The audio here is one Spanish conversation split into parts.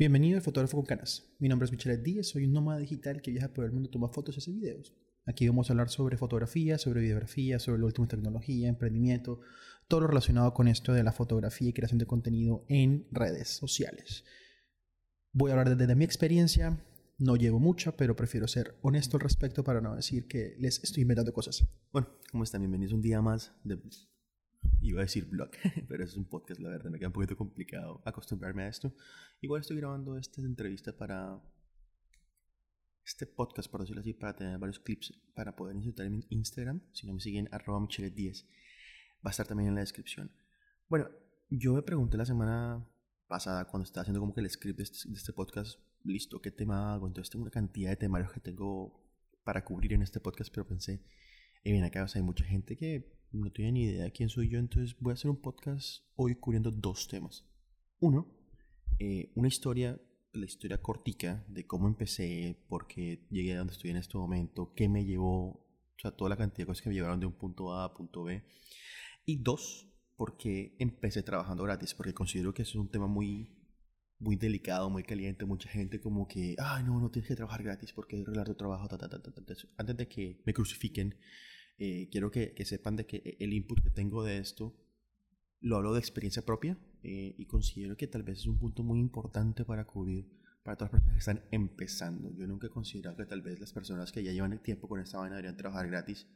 Bienvenido al Fotógrafo con Canas. Mi nombre es Michelle Díaz, soy un nómada digital que viaja por el mundo, toma fotos y hace videos. Aquí vamos a hablar sobre fotografía, sobre videografía, sobre la última tecnología, emprendimiento, todo lo relacionado con esto de la fotografía y creación de contenido en redes sociales. Voy a hablar desde mi experiencia, no llevo mucha, pero prefiero ser honesto al respecto para no decir que les estoy inventando cosas. Bueno, ¿cómo están? Bienvenidos un día más de... Iba a decir blog, pero es un podcast, la verdad, me queda un poquito complicado acostumbrarme a esto. Igual estoy grabando esta entrevista para este podcast, por decirlo así, para tener varios clips para poder insertar en Instagram. Si no me siguen, arroba michelle10. Va a estar también en la descripción. Bueno, yo me pregunté la semana pasada cuando estaba haciendo como que el script de este, de este podcast, listo, ¿qué tema hago? Entonces tengo una cantidad de temarios que tengo para cubrir en este podcast, pero pensé, y bien acá, o sea, hay mucha gente que no tiene ni idea de quién soy yo, entonces voy a hacer un podcast hoy cubriendo dos temas. Uno, eh, una historia, la historia cortica de cómo empecé, por qué llegué a donde estoy en este momento, qué me llevó, o sea, toda la cantidad de cosas que me llevaron de un punto A a punto B. Y dos, porque empecé trabajando gratis, porque considero que eso es un tema muy muy delicado, muy caliente, mucha gente como que, ay, no, no tienes que trabajar gratis porque es arreglar tu trabajo, ta, ta, ta, antes de que me crucifiquen, eh, quiero que, que, sepan de que el input que tengo de esto lo hablo de experiencia propia eh, y considero que tal vez es un punto muy importante para cubrir para todas las personas que están empezando. Yo nunca he considerado que tal vez las personas que ya llevan el tiempo con esta vaina deberían trabajar gratis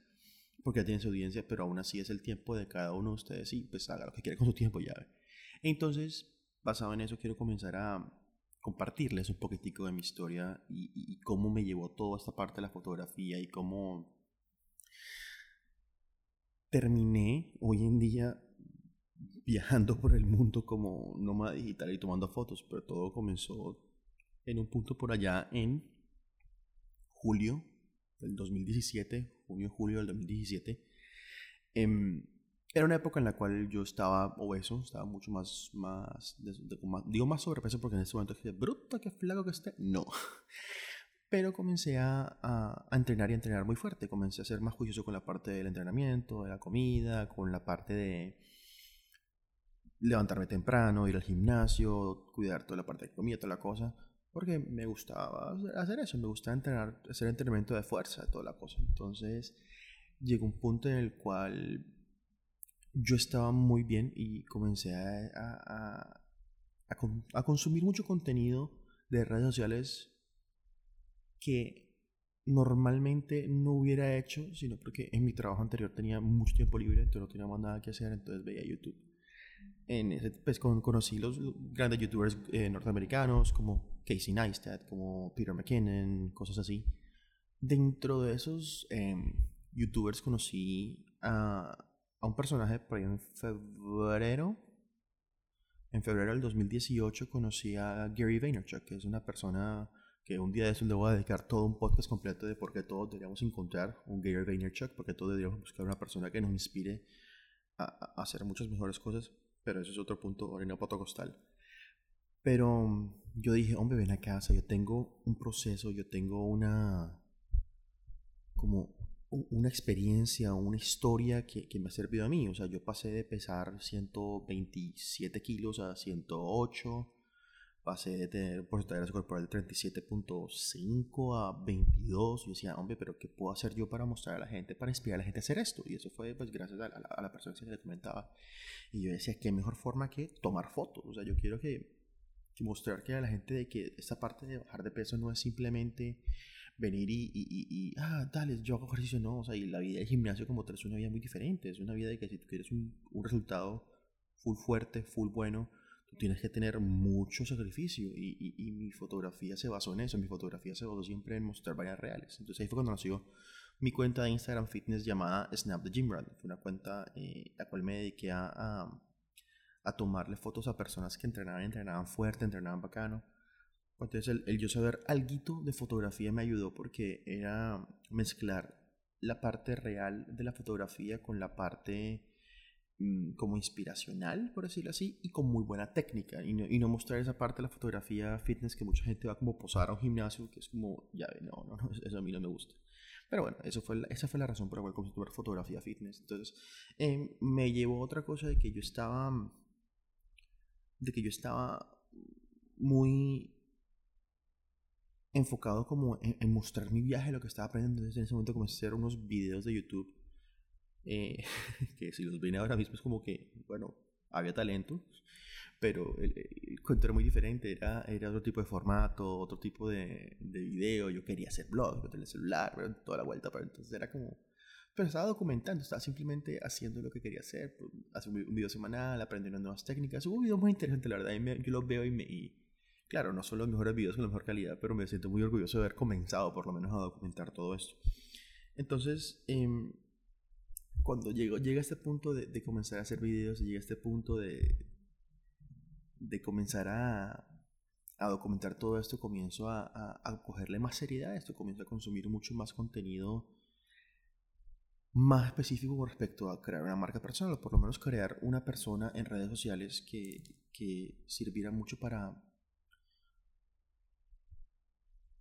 porque ya tienen su audiencia, pero aún así es el tiempo de cada uno de ustedes y pues haga lo que quiera con su tiempo ya. Entonces, basado en eso, quiero comenzar a compartirles un poquitico de mi historia y, cómo me llevó toda esta parte de la fotografía y cómo terminé hoy en día viajando por el mundo como nómada digital y tomando fotos, pero todo comenzó en un punto por allá en julio del 2017, junio-julio del 2017. Eh, era una época en la cual yo estaba obeso, estaba mucho más, más, de, de, más digo más sobrepeso porque en ese momento dije, bruta, qué flaco que esté. No. Pero comencé a, a, a, entrenar y a entrenar muy fuerte. Comencé a ser más juicioso con la parte del entrenamiento, de la comida, con la parte de levantarme temprano, ir al gimnasio, cuidar toda la parte de comida, toda la cosa. Porque me gustaba hacer eso, me gustaba entrenar, hacer entrenamiento de fuerza, toda la cosa. Entonces llegó un punto en el cual yo estaba muy bien y comencé a, a, a, a, consumir mucho contenido de redes sociales que normalmente no hubiera hecho, sino porque en mi trabajo anterior tenía mucho tiempo libre, entonces no tenía más nada que hacer, entonces veía YouTube. En ese, pues con, conocí los grandes youtubers eh, norteamericanos como Casey Neistat, como Peter McKinnon, cosas así. Dentro de esos eh, youtubers conocí a a un personaje por en febrero. En febrero del 2018 conocí a Gary Vaynerchuk, que es una persona que un día de eso le voy a dedicar todo un podcast completo de por qué todos deberíamos encontrar un Gary Vaynerchuk, porque todos deberíamos buscar una persona que nos inspire a, a hacer muchas mejores cosas, pero eso es otro punto, orina costal. Pero mm, yo dije, hombre, ven a casa, yo tengo un proceso, yo tengo una como una experiencia, una historia que, que, me ha servido a mí. O sea, yo pasé de pesar 127 kilos a 108, pasé de tener un porcentaje corporal de 37.5 a 22. Yo decía, hombre, pero ¿qué puedo hacer yo para mostrar a la gente, para inspirar a la gente a hacer esto? Y eso fue pues gracias a la, a la persona que se le comentaba. Y yo decía, ¿qué mejor forma que tomar fotos? O sea, yo quiero que, que mostrar que a la gente de que esta parte de bajar de peso no es simplemente venir y, y, y, y, ah, dale, yo hago ejercicio, no, o sea, y la vida del gimnasio como tal es una vida muy diferente, es una vida de que si tú quieres un, un resultado full fuerte, full bueno, tú tienes que tener mucho sacrificio y, y, mi fotografía se basó en eso, mi fotografía se basó siempre en mostrar varias reales, entonces ahí fue cuando nació mi cuenta de Instagram Fitness llamada Snap the Gym Run, fue una cuenta eh, la cual me dediqué a, a, a tomarle fotos a personas que entrenaban, entrenaban fuerte, entrenaban bacano, entonces el, yo saber algo de fotografía me ayudó porque era mezclar la parte real de la fotografía con la parte mmm, como inspiracional, por decirlo así, y con muy buena técnica. Y no, y no, mostrar esa parte de la fotografía fitness que mucha gente va como posar a un gimnasio, que es como, ya, no, no, no, eso a mí no me gusta. Pero bueno, eso fue la, esa fue la razón por la cual comencé a fotografía fitness. Entonces, eh, me llevó otra cosa de que yo estaba, de que yo estaba muy enfocado como en, mostrar mi viaje, lo que estaba aprendiendo. Entonces en ese momento comencé a hacer unos videos de YouTube eh, que si los ven ahora mismo es como que, bueno, había talento, pero el, cuento era muy diferente, era, era otro tipo de formato, otro tipo de, de video. Yo quería hacer blog, yo tenía el celular, toda la vuelta, pero entonces era como pero estaba documentando, estaba simplemente haciendo lo que quería hacer, pues, hacer un video semanal, aprendiendo nuevas técnicas. Hubo videos muy interesantes, la verdad, yo los veo y, me, y claro, no son los mejores videos con la mejor calidad, pero me siento muy orgulloso de haber comenzado por lo menos a documentar todo esto. Entonces, em, cuando llego, llega este punto de, comenzar a hacer videos, llega a este punto de, de comenzar a, a documentar todo esto, comienzo a, a, a cogerle más seriedad a esto, comienzo a consumir mucho más contenido más específico con respecto a crear una marca personal, o por lo menos crear una persona en redes sociales que, que sirviera mucho para,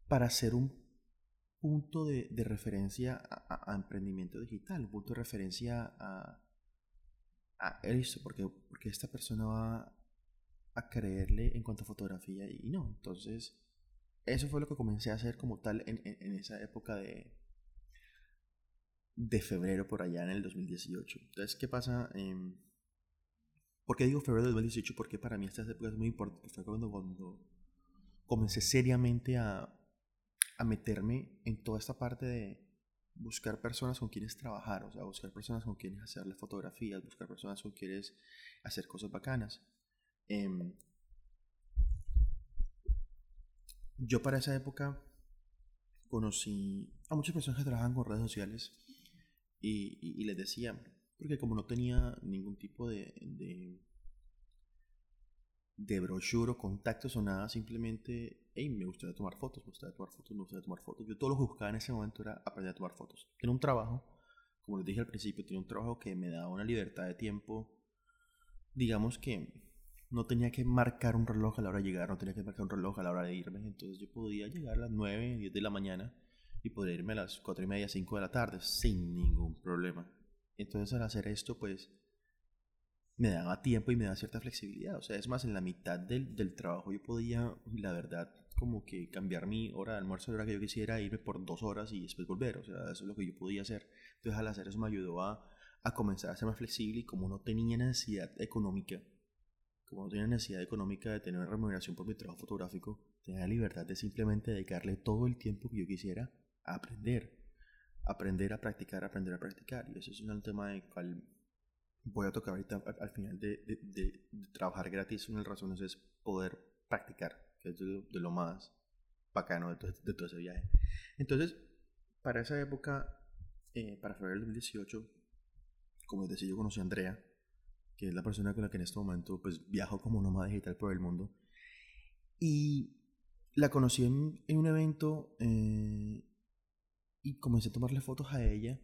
para ser un punto de, referencia a, emprendimiento digital, un punto de referencia a, a eso, porque, porque esta persona va a creerle en cuanto a fotografía y no. Entonces, eso fue lo que comencé a hacer como tal en, en esa época de, de febrero por allá en el 2018. Entonces, ¿qué pasa? Eh, ¿Por qué digo febrero del 2018? Porque para mí esta época es muy importante. Fue cuando, cuando comencé seriamente a, a meterme en toda esta parte de buscar personas con quienes trabajar, o sea, buscar personas con quienes hacerle fotografías, buscar personas con quienes hacer cosas bacanas. Eh, yo para esa época conocí a muchas personas que trabajan con redes sociales y, les decía, porque como no tenía ningún tipo de, de, de brochure o contactos o nada, simplemente, hey, me gustaría tomar fotos, me gustaría tomar fotos, me gustaría tomar fotos. Yo todo lo que buscaba en ese momento era aprender a tomar fotos. Era un trabajo, como les dije al principio, tenía un trabajo que me daba una libertad de tiempo, digamos que no tenía que marcar un reloj a la hora de llegar, no tenía que marcar un reloj a la hora de irme, entonces yo podía llegar a las 9, 10 de la mañana y poder irme a las 4 y media, 5 de la tarde sin ningún problema. Entonces al hacer esto, pues me daba tiempo y me daba cierta flexibilidad. O sea, es más, en la mitad del, del trabajo yo podía, la verdad, como que cambiar mi hora de almuerzo a la hora que yo quisiera, irme por dos horas y después volver. O sea, eso es lo que yo podía hacer. Entonces al hacer eso me ayudó a, a comenzar a ser más flexible y como no tenía necesidad económica, como no tenía necesidad económica de tener remuneración por mi trabajo fotográfico, tenía la libertad de simplemente dedicarle todo el tiempo que yo quisiera aprender. Aprender a practicar, aprender a practicar. Y eso es un tema del cual voy a tocar ahorita al, final de, de, trabajar gratis. Una de las razones es poder practicar, que es de, lo más bacano de todo, de todo, ese viaje. Entonces, para esa época, eh, para febrero del 2018, como les decía, yo conocí a Andrea, que es la persona con la que en este momento pues viajo como nómada digital por el mundo. Y la conocí en, en un evento eh, y comencé a tomarle fotos a ella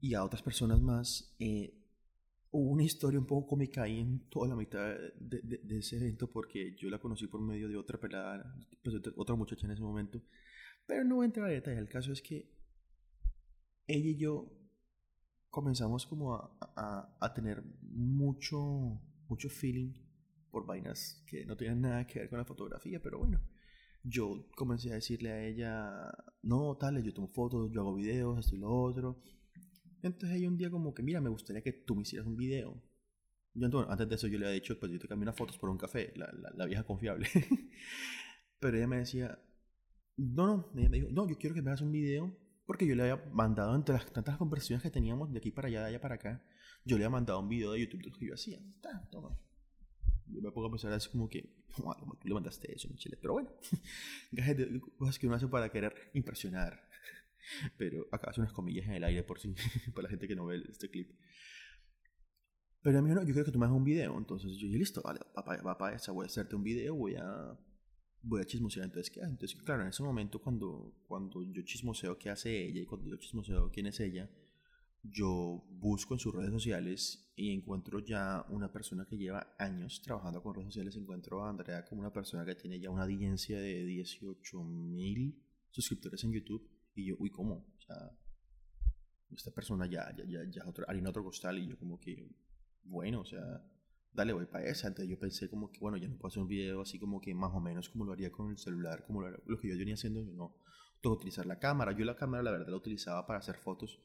y a otras personas más. Eh, hubo una historia un poco cómica ahí en toda la mitad de, de, ese evento porque yo la conocí por medio de otra pelada, pues, otra muchacha en ese momento. Pero no voy a entrar a detalle. El caso es que ella y yo comenzamos como a, a, a tener mucho, mucho feeling por vainas que no tenían nada que ver con la fotografía, pero bueno yo comencé a decirle a ella, no, tal, yo tomo fotos, yo hago videos, esto y lo otro. Entonces ella un día como que, mira, me gustaría que tú me hicieras un video. Yo antes de eso yo le había dicho, pues yo te cambio unas fotos por un café, la, la, vieja confiable. Pero ella me decía, no, no, ella me dijo, no, yo quiero que me hagas un video, porque yo le había mandado entre las tantas conversaciones que teníamos de aquí para allá, de allá para acá, yo le había mandado un video de YouTube de lo que yo hacía. toma yo me pongo a pensar así como que, ¿cómo le mandaste eso, Michelle? Pero bueno, cosas que uno hace para querer impresionar. Pero acá hace unas comillas en el aire por si, para la gente que no ve este clip. Pero a mí no, yo quiero que tú me hagas un video. Entonces yo dije, listo, vale, papá, papá, esa, voy a hacerte un video, voy a, voy a chismosear. Entonces, ¿qué? Entonces, claro, en ese momento cuando, cuando yo chismoseo qué hace ella y cuando yo chismoseo quién es ella, yo busco en sus redes sociales y encuentro ya una persona que lleva años trabajando con redes sociales. Encuentro a Andrea como una persona que tiene ya una audiencia de 18 mil suscriptores en YouTube. Y yo, uy, ¿cómo? O sea, esta persona ya, ya, ya, ya otro, harina otro costal. Y yo, como que, bueno, o sea, dale, voy para esa. Entonces yo pensé como que, bueno, ya no puedo hacer un video así como que más o menos como lo haría con el celular, como lo, que yo venía haciendo, yo no tengo que utilizar la cámara. Yo la cámara, la verdad, la utilizaba para hacer fotos,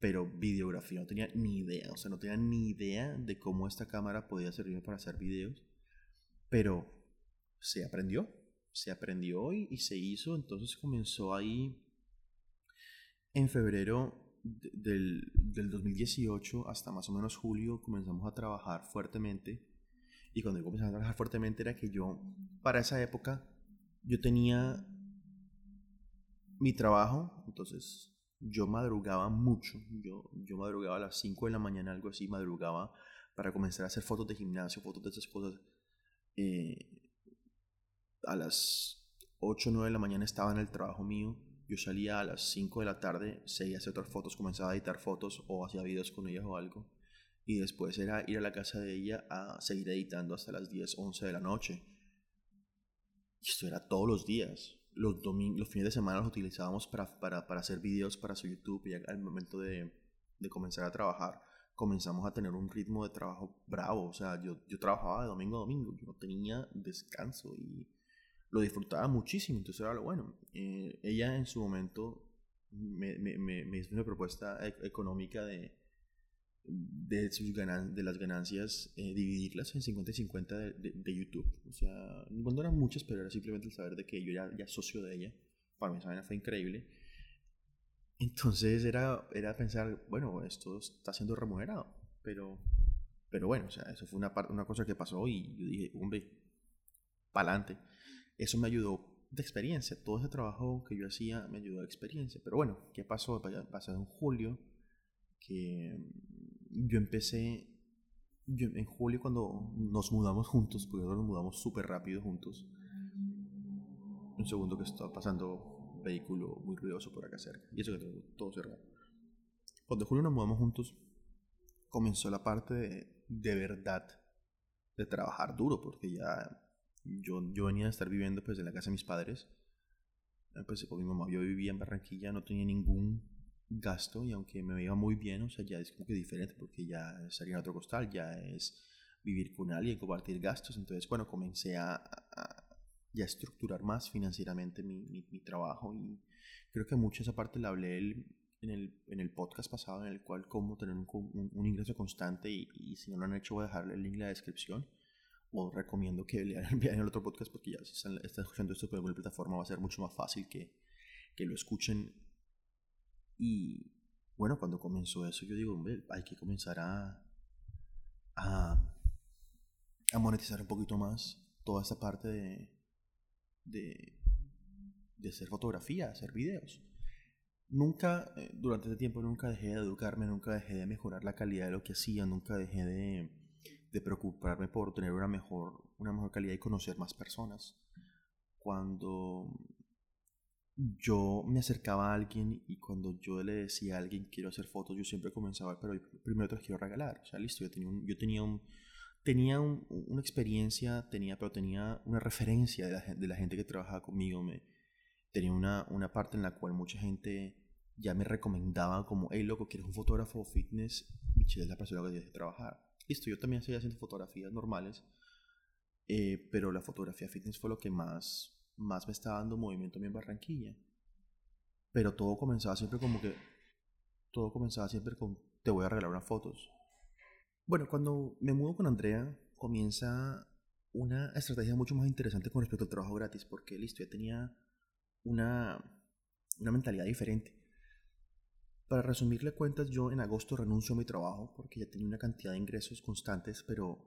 pero videografía no tenía ni idea, o sea, no tenía ni idea de cómo esta cámara podía servirme para hacer videos, pero se aprendió, se aprendió y, y se hizo, entonces comenzó ahí en febrero del, del 2018 hasta más o menos julio comenzamos a trabajar fuertemente. Y cuando yo a trabajar fuertemente era que yo, para esa época, yo tenía mi trabajo, entonces yo madrugaba mucho. Yo, yo madrugaba a las 5 de la mañana, algo así, madrugaba para comenzar a hacer fotos de gimnasio, fotos de esas cosas. Eh, a las 8 o 9 de la mañana estaba en el trabajo mío yo salía a las 5 de la tarde, seguía hacer otras fotos, comenzaba a editar fotos o hacía videos con ella o algo. Y después era ir a la casa de ella a seguir editando hasta las 10, 11 de la noche. Y esto era todos los días. Los, los fines de semana los utilizábamos para, para, para hacer videos para su YouTube. Y al momento de, de, comenzar a trabajar, comenzamos a tener un ritmo de trabajo bravo. O sea, yo, yo trabajaba de domingo a domingo. Yo no tenía descanso. Y lo disfrutaba muchísimo, entonces era lo bueno. Eh, ella en su momento me, me, me, hizo una propuesta e, económica de, de, sus ganan de las ganancias, eh, dividirlas en 50 y 50 de, de, YouTube. O sea, no eran muchas, pero era simplemente el saber de que yo era ya socio de ella. Para mí esa fue increíble. Entonces era, era pensar, bueno, esto está siendo remunerado, pero, pero bueno, o sea, eso fue una, una cosa que pasó y yo dije, hombre, para adelante eso me ayudó de experiencia. Todo ese trabajo que yo hacía me ayudó de experiencia. Pero bueno, ¿qué pasó? Pasó en julio que yo empecé, yo, en julio cuando nos mudamos juntos, porque nos mudamos súper rápido juntos. Un segundo que está pasando vehículo muy ruidoso por acá cerca. Y eso que tengo todo cerrado. Cuando julio nos mudamos juntos, comenzó la parte de verdad de trabajar duro, porque ya yo, yo venía a estar viviendo pues en la casa de mis padres, pues con mi mamá, yo vivía en Barranquilla, no tenía ningún gasto y aunque me iba muy bien, o sea, ya es como que diferente porque ya estaría en otro costal, ya es vivir con alguien, compartir gastos, entonces bueno, comencé a, a ya estructurar más financieramente mi, mi, trabajo y creo que mucho esa parte la hablé en el, en el podcast pasado en el cual cómo tener un, un, ingreso constante y, y, si no lo han hecho voy a dejarle el link en la descripción o recomiendo que lean el otro podcast porque ya si están, escuchando esto por alguna plataforma va a ser mucho más fácil que, que lo escuchen. Y bueno, cuando comenzó eso yo digo, hombre, hay que comenzar a, a, monetizar un poquito más toda esta parte de, de, de hacer fotografía, hacer videos. Nunca, eh, durante ese tiempo, nunca dejé de educarme, nunca dejé de mejorar la calidad de lo que hacía, nunca dejé de de preocuparme por tener una mejor, una mejor calidad y conocer más personas. Cuando yo me acercaba a alguien y cuando yo le decía a alguien quiero hacer fotos, yo siempre comenzaba, pero primero te las quiero regalar. O sea, listo, yo tenía, un, yo tenía, un, tenía una experiencia, tenía, pero tenía una referencia de la, de la gente que trabajaba conmigo. Me, tenía una, una parte en la cual mucha gente ya me recomendaba como, hey, loco, ¿quieres un fotógrafo fitness? Michelle es la persona que tienes que trabajar. Listo, yo también estoy haciendo fotografías normales, eh, pero la fotografía fitness fue lo que más, más me estaba dando movimiento a mí en Barranquilla. Pero todo comenzaba siempre como que, todo comenzaba siempre con, te voy a regalar unas fotos. Bueno, cuando me mudo con Andrea, comienza una estrategia mucho más interesante con respecto al trabajo gratis, porque listo, ya tenía una, una mentalidad diferente. Para resumirle cuentas, yo en agosto renuncio a mi trabajo porque ya tenía una cantidad de ingresos constantes, pero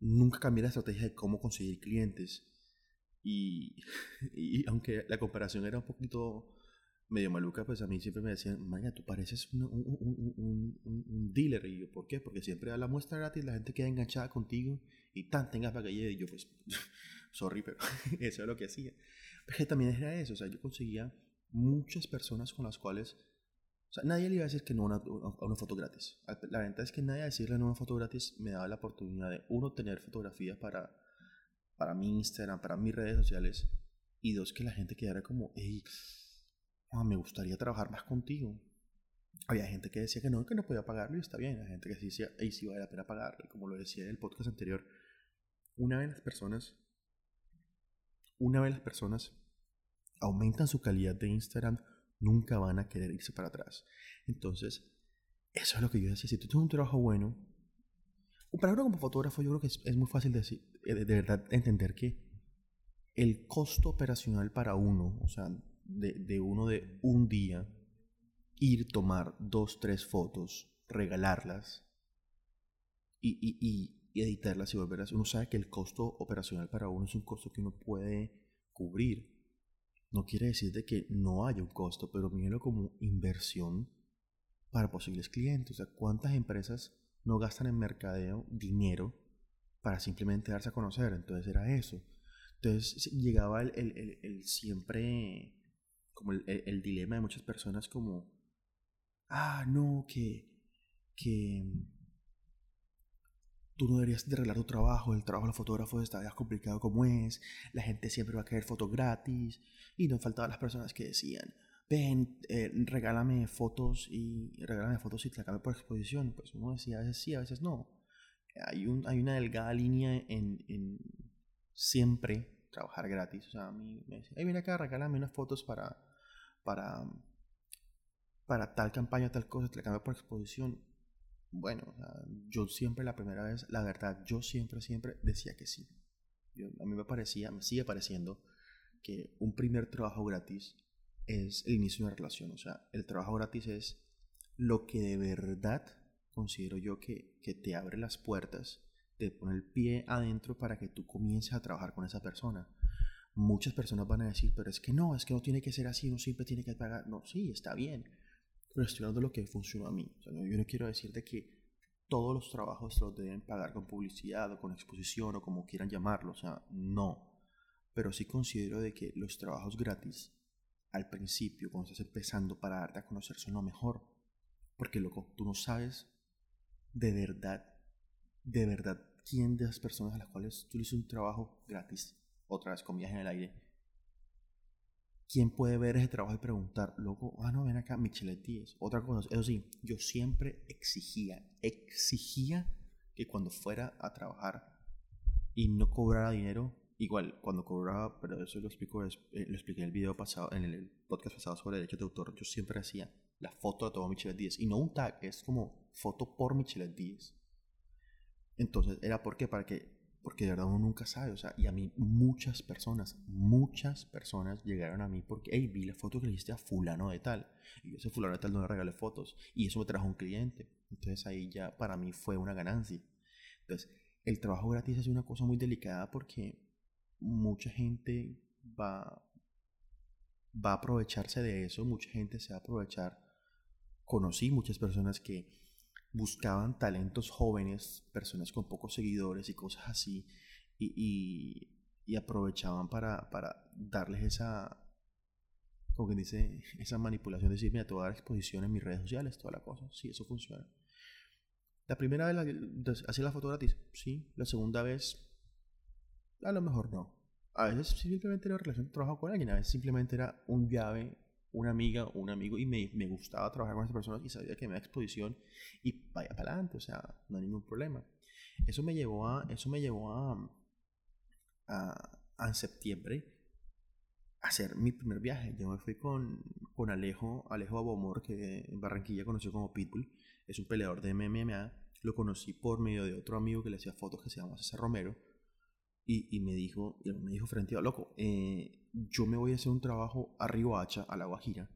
nunca cambié la estrategia de cómo conseguir clientes. Y, y aunque la comparación era un poquito medio maluca, pues a mí siempre me decían, María, tú pareces un, un, un, un, dealer. Y yo, ¿por qué? Porque siempre a la muestra gratis la gente queda enganchada contigo y tan tengas para que llegue. Y yo, pues, sorry, pero eso es lo que hacía. Pero también era eso, o sea, yo conseguía muchas personas con las cuales o sea, nadie le iba a decir que no a una, foto gratis. La venta es que nadie a decirle no a una foto gratis me daba la oportunidad de, uno, tener fotografías para, para mi Instagram, para mis redes sociales. Y dos, que la gente quedara como, hey, me gustaría trabajar más contigo. Había gente que decía que no, que no podía pagarlo y está bien. Hay gente que sí decía, y sí vale la pena pagarlo. Como lo decía en el podcast anterior, una vez las personas, una vez las personas aumentan su calidad de Instagram, nunca van a querer irse para atrás. Entonces, eso es lo que yo decía. Si tú tienes un trabajo bueno, para uno como fotógrafo, yo creo que es, muy fácil de, eh, de, verdad entender que el costo operacional para uno, o sea, de, de uno de un día, ir, tomar dos, tres fotos, regalarlas y, y, y, editarlas y volverlas. Uno sabe que el costo operacional para uno es un costo que uno puede cubrir. No quiere decir de que no haya un costo, pero míralo como inversión para posibles clientes. O sea, ¿cuántas empresas no gastan en mercadeo dinero para simplemente darse a conocer? Entonces era eso. Entonces llegaba el, el, el, siempre, como el, dilema de muchas personas como, ah, no, que, que tú no deberías de arreglar tu trabajo, el trabajo de los fotógrafos está complicado como es, la gente siempre va a querer fotos gratis, y no faltaban las personas que decían, ven, eh, regálame fotos y regálame fotos y te la por exposición. Pues uno decía, a veces sí, a veces no. Hay, un, hay una delgada línea en, siempre trabajar gratis. O sea, a mí me decía, hey, viene acá, regálame unas fotos para, para, para tal campaña, tal cosa, te la cambio por exposición. Bueno, yo siempre la primera vez, la verdad, yo siempre, siempre decía que sí. a mí me parecía, me sigue pareciendo que un primer trabajo gratis es el inicio de una relación. O sea, el trabajo gratis es lo que de verdad considero yo que, que te abre las puertas, te pone el pie adentro para que tú comiences a trabajar con esa persona. Muchas personas van a decir, pero es que no, es que no tiene que ser así, no siempre tiene que pagar. No, sí, está bien. Pero estoy lo que funcionó a mí. yo no quiero decir de que todos los trabajos los deben pagar con publicidad o con exposición o como quieran llamarlo. O sea, no. Pero sí considero de que los trabajos gratis al principio, cuando estás empezando para darte a conocer, son lo mejor. Porque, loco, tú no sabes de verdad, de verdad, quién de las personas a las cuales tú le hiciste un trabajo gratis, otra vez viaje en el aire, quién puede ver ese trabajo y preguntar, loco, ah, no, ven acá, Michelet Díez. Otra cosa, eso sí, yo siempre exigía, exigía que cuando fuera a trabajar y no cobrara dinero, igual, cuando cobraba, pero eso lo explico, eh, lo expliqué en el video pasado, en el podcast pasado sobre derechos de autor, yo siempre hacía la foto de todo Michelet Díez y no un tag, es como foto por Michelet Díez. Entonces, ¿era por qué? Para que porque de verdad uno nunca sabe, o sea, y a mí muchas personas, muchas personas llegaron a mí porque, hey, vi la foto que le hiciste a fulano de tal, y ese fulano de tal no le regalé fotos, y eso me trajo un cliente, entonces ahí ya para mí fue una ganancia. Entonces, el trabajo gratis es una cosa muy delicada porque mucha gente va, va a aprovecharse de eso, mucha gente se va a aprovechar. Conocí muchas personas que buscaban talentos jóvenes, personas con pocos seguidores y cosas así, y, aprovechaban para, para, darles esa, como que dice, esa manipulación de decir, te voy a dar exposición en mis redes sociales, toda la cosa. Sí, eso funciona. La primera vez hacía la foto gratis, sí. La segunda vez, a lo mejor no. A veces simplemente era relación de trabajo con alguien, a veces simplemente era un llave una amiga un amigo y me, me gustaba trabajar con esas personas y sabía que me da exposición y vaya para adelante, o sea, no hay ningún problema. Eso me llevó a, eso me llevó a, a, en septiembre a hacer mi primer viaje. Yo me fui con, con Alejo, Alejo Abomor, que en Barranquilla conoció como Pitbull, es un peleador de MMA. Lo conocí por medio de otro amigo que le hacía fotos que se llama César Romero. Y, y me dijo, me dijo frente a loco, eh, yo me voy a hacer un trabajo a Río Hacha, a La Guajira.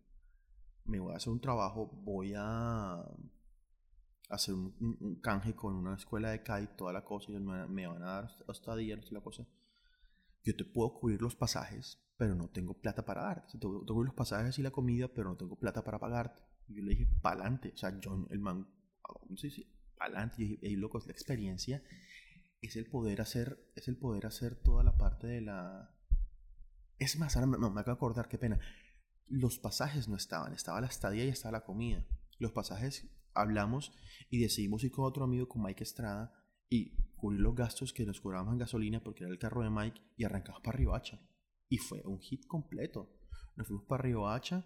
Me voy a hacer un trabajo, voy a hacer un, canje con una escuela de CAI, toda la cosa, ellos me, van a dar hasta día, la cosa. Yo te puedo cubrir los pasajes, pero no tengo plata para darte. Te puedo cubrir los pasajes y la comida, pero no tengo plata para pagarte. Y yo le dije, pa'lante. O sea, John, el man, sí, sí, pa'lante. Y dije, loco, la experiencia es el poder hacer, es el poder hacer toda la parte de la, es más, ahora me acabo de acordar, qué pena. Los pasajes no estaban, estaba la estadía y estaba la comida. Los pasajes hablamos y decidimos ir con otro amigo, con Mike Estrada, y cubrir los gastos que nos cobraban en gasolina porque era el carro de Mike y arrancamos para Hacha. Y fue un hit completo. Nos fuimos para Hacha,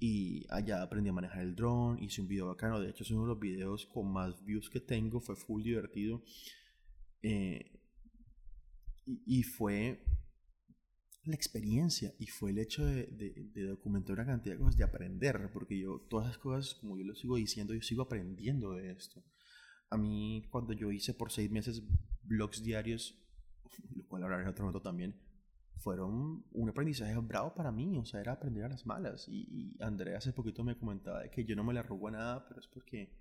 Y allá aprendí a manejar el drone, hice un video bacano. De hecho, es uno de los videos con más views que tengo. Fue full divertido. Eh, y, fue la experiencia y fue el hecho de, documentar una cantidad de cosas, de aprender, porque yo, todas las cosas, como yo lo sigo diciendo, yo sigo aprendiendo de esto. A mí, cuando yo hice por seis meses blogs diarios, lo cual hablaré en otro momento también, fueron un aprendizaje bravo para mí, o sea, era aprender a las malas. Y, y Andrea hace poquito me comentaba que yo no me le arrugo a nada, pero es porque,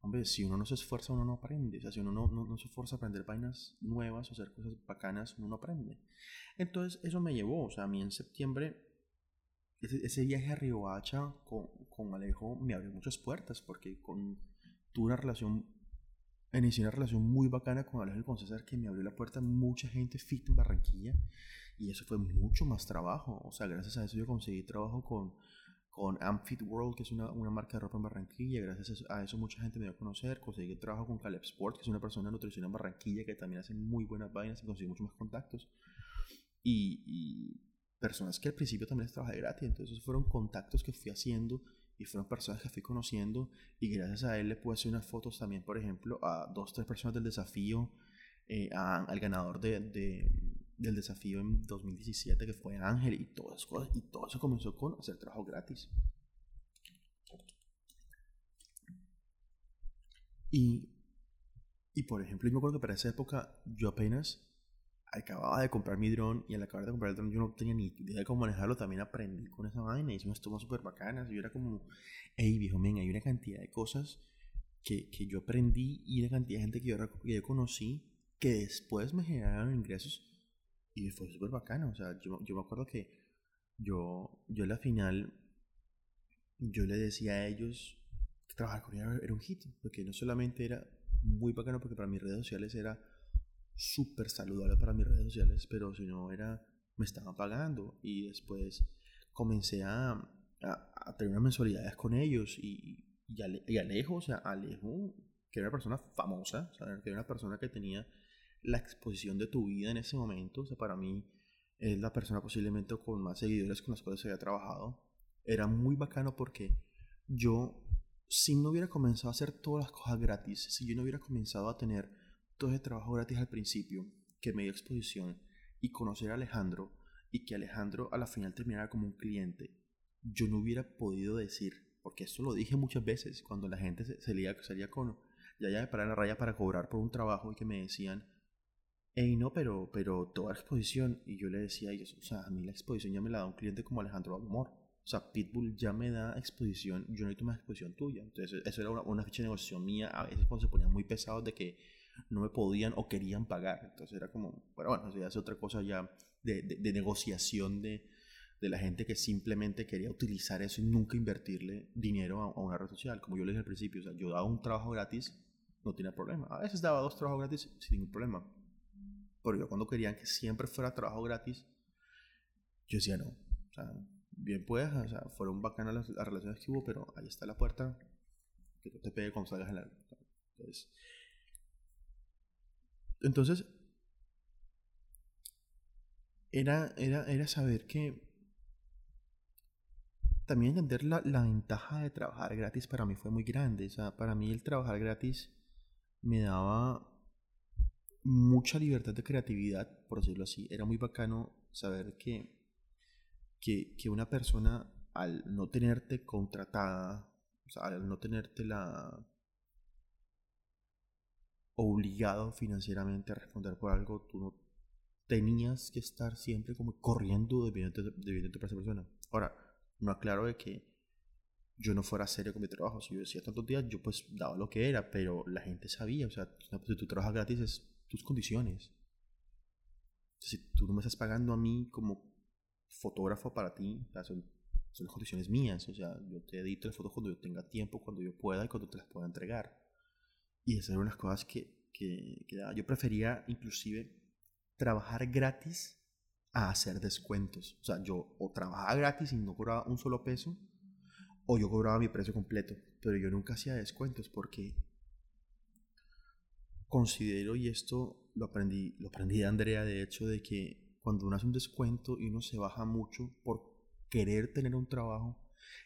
hombre, si uno no se esfuerza, uno no aprende. O sea, si uno no, no, se esfuerza a aprender vainas nuevas o hacer cosas bacanas, uno no aprende. Entonces, eso me llevó, o sea, a mí en septiembre, ese, viaje a Riohacha con, con Alejo me abrió muchas puertas, porque con, tuve una relación inicié una relación muy bacana con Alejo con César que me abrió la puerta a mucha gente fit en Barranquilla y eso fue mucho más trabajo. O sea, gracias a eso yo conseguí trabajo con, con Amfit World, que es una, una, marca de ropa en Barranquilla. Gracias a eso mucha gente me dio a conocer. Conseguí trabajo con Caleb Sport, que es una persona de nutrición en Barranquilla que también hace muy buenas vainas y conseguí muchos más contactos. Y, personas que al principio también les trabajé gratis. Entonces fueron contactos que fui haciendo y fueron personas que fui conociendo y gracias a él le pude hacer unas fotos también, por ejemplo, a dos, tres personas del desafío, eh, al ganador de, del desafío en 2017 que fue Ángel y todas cosas, y todo eso comenzó con hacer trabajo gratis. Y, y por ejemplo, yo me acuerdo que para esa época yo apenas acababa de comprar mi dron y al acabar de comprar el dron yo no tenía ni idea de cómo manejarlo, también aprendí con esa vaina, hice unas tomas súper bacanas y yo era como, hey viejo men, hay una cantidad de cosas que, que yo aprendí y una cantidad de gente que yo, que yo conocí que después me generaron ingresos y fue súper bacano, o sea, yo, yo me acuerdo que yo, yo a la final, yo le decía a ellos que trabajar con ellos era un hit, porque no solamente era muy bacano, porque para mis redes sociales era súper saludable para mis redes sociales, pero si no era, me estaban pagando. Y después comencé a, a, tener unas mensualidades con ellos y, y, Alejo, o sea, Alejo, que era una persona famosa, que era una persona que tenía la exposición de tu vida en ese momento, o sea, para mí es la persona posiblemente con más seguidores con las cuales había trabajado, era muy bacano porque yo, si no hubiera comenzado a hacer todas las cosas gratis, si yo no hubiera comenzado a tener todo ese trabajo gratis al principio, que me dio exposición, y conocer a Alejandro, y que Alejandro a la final terminara como un cliente, yo no hubiera podido decir, porque esto lo dije muchas veces, cuando la gente se, salía, con, ya ya me paraba la raya para cobrar por un trabajo y que me decían, hey, no, pero, pero toda la exposición, y yo le decía a ellos, o sea, a mí la exposición ya me la da un cliente como Alejandro Amor. O sea, Pitbull ya me da exposición, yo no necesito más exposición tuya. Entonces, eso era una, una ficha de negociación mía, a veces cuando se ponía muy pesado de que no me podían o querían pagar. Entonces era como, bueno, bueno, eso ya es otra cosa ya de, de, negociación de, de, la gente que simplemente quería utilizar eso y nunca invertirle dinero a, una red social. Como yo le dije al principio, o sea, yo daba un trabajo gratis, no tenía problema. A veces daba dos trabajos gratis sin ningún problema. Pero yo cuando querían que siempre fuera trabajo gratis, yo decía no. O sea, bien puedes, o sea, fueron bacanas las, relaciones que hubo, pero ahí está la puerta que no te pegue cuando salgas en la... Entonces, entonces, era, era, era saber que también entender la, la, ventaja de trabajar gratis para mí fue muy grande. O sea, para mí el trabajar gratis me daba mucha libertad de creatividad, por decirlo así. Era muy bacano saber que, que, que una persona al no tenerte contratada, o sea, al no tenerte la, obligado financieramente a responder por algo, tú no tenías que estar siempre como corriendo de, para esa persona. Ahora, no aclaro de que yo no fuera serio con mi trabajo. Si yo decía tantos días, yo pues daba lo que era, pero la gente sabía, o sea, si tú trabajas gratis es tus condiciones. Si tú no me estás pagando a mí como fotógrafo para ti, son, son las condiciones mías, o sea, yo te edito las fotos cuando yo tenga tiempo, cuando yo pueda y cuando te las pueda entregar. Y esas eran unas cosas que, que, Yo prefería inclusive trabajar gratis a hacer descuentos. O sea, yo o trabajaba gratis y no cobraba un solo peso, o yo cobraba mi precio completo. Pero yo nunca hacía descuentos porque considero, y esto lo aprendí, lo aprendí de Andrea, de hecho, de que cuando uno hace un descuento y uno se baja mucho por querer tener un trabajo,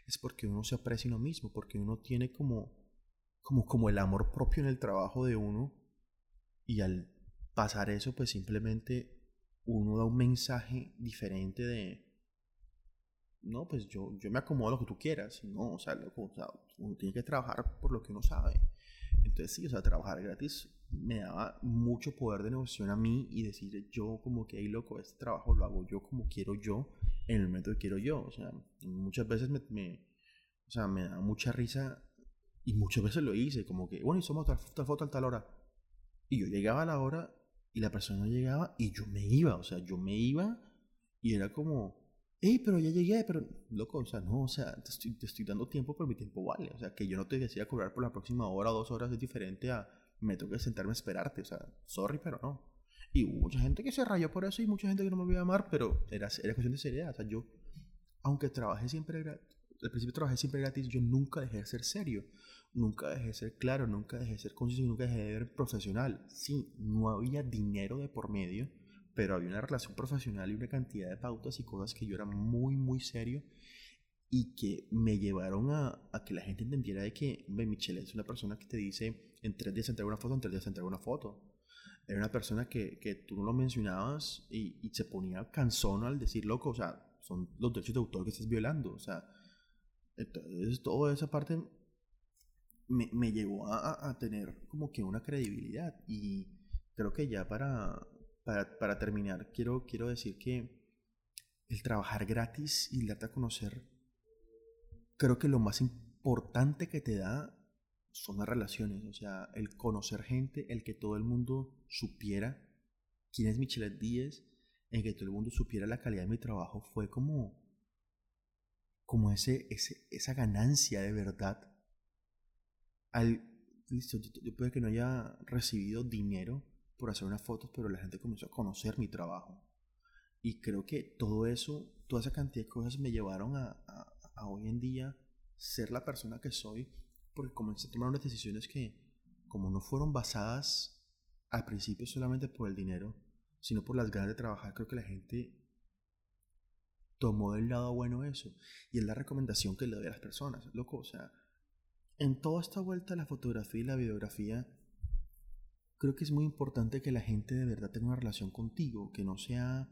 es porque uno se aprecia uno mismo, porque uno tiene como, como, como el amor propio en el trabajo de uno y al pasar eso, pues simplemente uno da un mensaje diferente de, no, pues yo, yo me acomodo lo que tú quieras, no, o sea, uno tiene que trabajar por lo que uno sabe. Entonces sí, o sea, trabajar gratis me daba mucho poder de negociación a mí y decir yo como que, hey, loco, este trabajo lo hago yo como quiero yo, en el momento que quiero yo. O sea, muchas veces me, me o sea, me da mucha risa y muchas veces lo hice, como que, bueno, hicimos otra foto a tal hora. Y yo llegaba a la hora y la persona llegaba y yo me iba, o sea, yo me iba y era como, hey, pero ya llegué, pero loco, o sea, no, o sea, te estoy, te estoy dando tiempo, pero mi tiempo vale, o sea, que yo no te decía cobrar por la próxima hora o dos horas es diferente a me tengo que sentarme a esperarte, o sea, sorry, pero no. Y hubo mucha gente que se rayó por eso y mucha gente que no me volvió a amar, pero era, era cuestión de seriedad, o sea, yo, aunque trabajé siempre gratis, al principio trabajé siempre gratis, yo nunca dejé de ser serio, nunca dejé de ser claro, nunca dejé de ser conciso, nunca dejé de ser profesional. Sí, no había dinero de por medio, pero había una relación profesional y una cantidad de pautas y cosas que yo era muy, muy serio y que me llevaron a, a que la gente entendiera de que, hombre, Michelle es una persona que te dice, en tres días entrega una foto, en tres días entrega una foto. Era una persona que, que tú no lo mencionabas y, y, se ponía cansón al decir, loco, o sea, son los derechos de autor que estás violando. O sea, entonces toda esa parte me, me llevó a, a, tener como que una credibilidad. Y creo que ya para, para, para terminar, quiero, quiero decir que el trabajar gratis y darte a conocer, creo que lo más importante que te da son las relaciones, o sea, el conocer gente, el que todo el mundo supiera quién es Michelet Díez, en que todo el mundo supiera la calidad de mi trabajo, fue como, como ese, ese, esa ganancia de verdad. Al, listo, yo puede que no haya recibido dinero, por hacer unas fotos, pero la gente comenzó a conocer mi trabajo. Y creo que todo eso, toda esa cantidad de cosas me llevaron a, a, hoy en día ser la persona que soy, porque comencé a tomar unas decisiones que, como no fueron basadas al principio solamente por el dinero, sino por las ganas de trabajar, creo que la gente tomó del lado bueno eso. Y es la recomendación que le doy a las personas. Loco, o sea, en toda esta vuelta la fotografía y la videografía, creo que es muy importante que la gente de verdad tenga una relación contigo, que no sea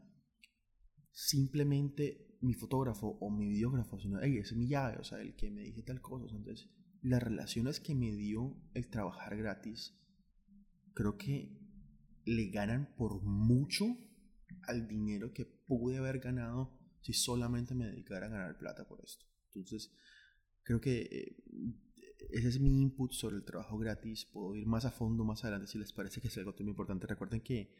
simplemente mi fotógrafo o mi videógrafo, sino, hey, es mi llave, o sea, el que me dice tal cosa. Entonces, las relaciones que me dio el trabajar gratis, creo que le ganan por mucho al dinero que pude haber ganado si solamente me dedicara a ganar plata por esto. Entonces, creo que eh, ese es mi input sobre el trabajo gratis. Puedo ir más a fondo más adelante si les parece que es algo muy importante. Recuerden que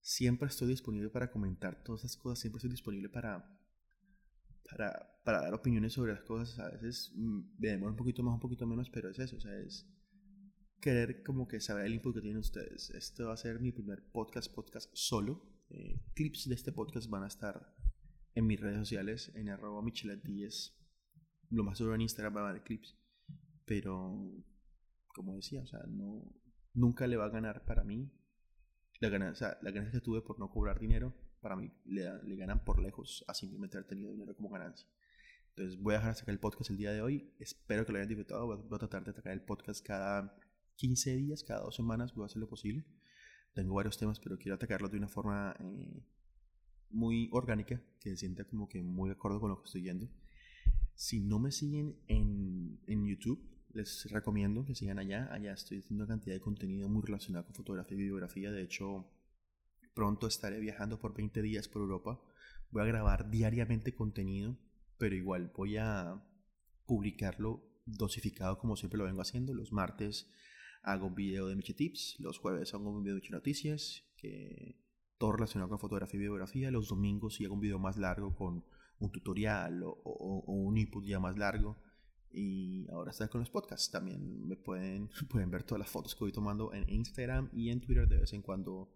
siempre estoy disponible para comentar todas esas cosas. Siempre estoy disponible para, para, para dar opiniones sobre las cosas. A veces mm, me demora un poquito más, un poquito menos, pero es eso. O sea, es querer como que saber el input que tienen ustedes. Este va a ser mi primer podcast, podcast solo. Eh, clips de este podcast van a estar en mis redes sociales, en arroba michelet10. Lo más seguro en Instagram va a haber clips. Pero, como decía, o sea, no, nunca le va a ganar para mí. La ganancia, la ganancia que tuve por no cobrar dinero, para mí le, le ganan por lejos a simplemente haber tenido dinero como ganancia. Entonces voy a dejar de sacar el podcast el día de hoy. Espero que lo hayan disfrutado. Voy a tratar de sacar el podcast cada 15 días, cada dos semanas. Voy a hacer lo posible. Tengo varios temas, pero quiero atacarlos de una forma eh, muy orgánica, que se sienta como que muy de acuerdo con lo que estoy yendo. Si no me siguen en, en YouTube, les recomiendo que sigan allá. Allá estoy haciendo una cantidad de contenido muy relacionado con fotografía y videografía. De hecho, pronto estaré viajando por 20 días por Europa. Voy a grabar diariamente contenido, pero igual voy a publicarlo dosificado como siempre lo vengo haciendo. Los martes hago un video de Miche Tips, los jueves hago un video de Miche Noticias, que todo relacionado con fotografía y videografía. Los domingos sí hago un video más largo con un tutorial o, o un input ya más largo y ahora está con los podcasts. También me pueden, pueden ver todas las fotos que voy tomando en Instagram y en Twitter. De vez en cuando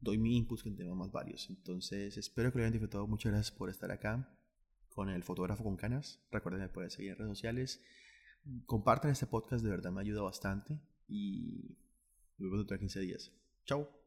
doy mi input en temas más varios. Entonces, espero que lo hayan disfrutado. Muchas gracias por estar acá con el fotógrafo con canas. Recuerden que pueden seguir en redes sociales. Compartan este podcast, de verdad me ayuda bastante. Y nos vemos dentro de 15 días. Chao.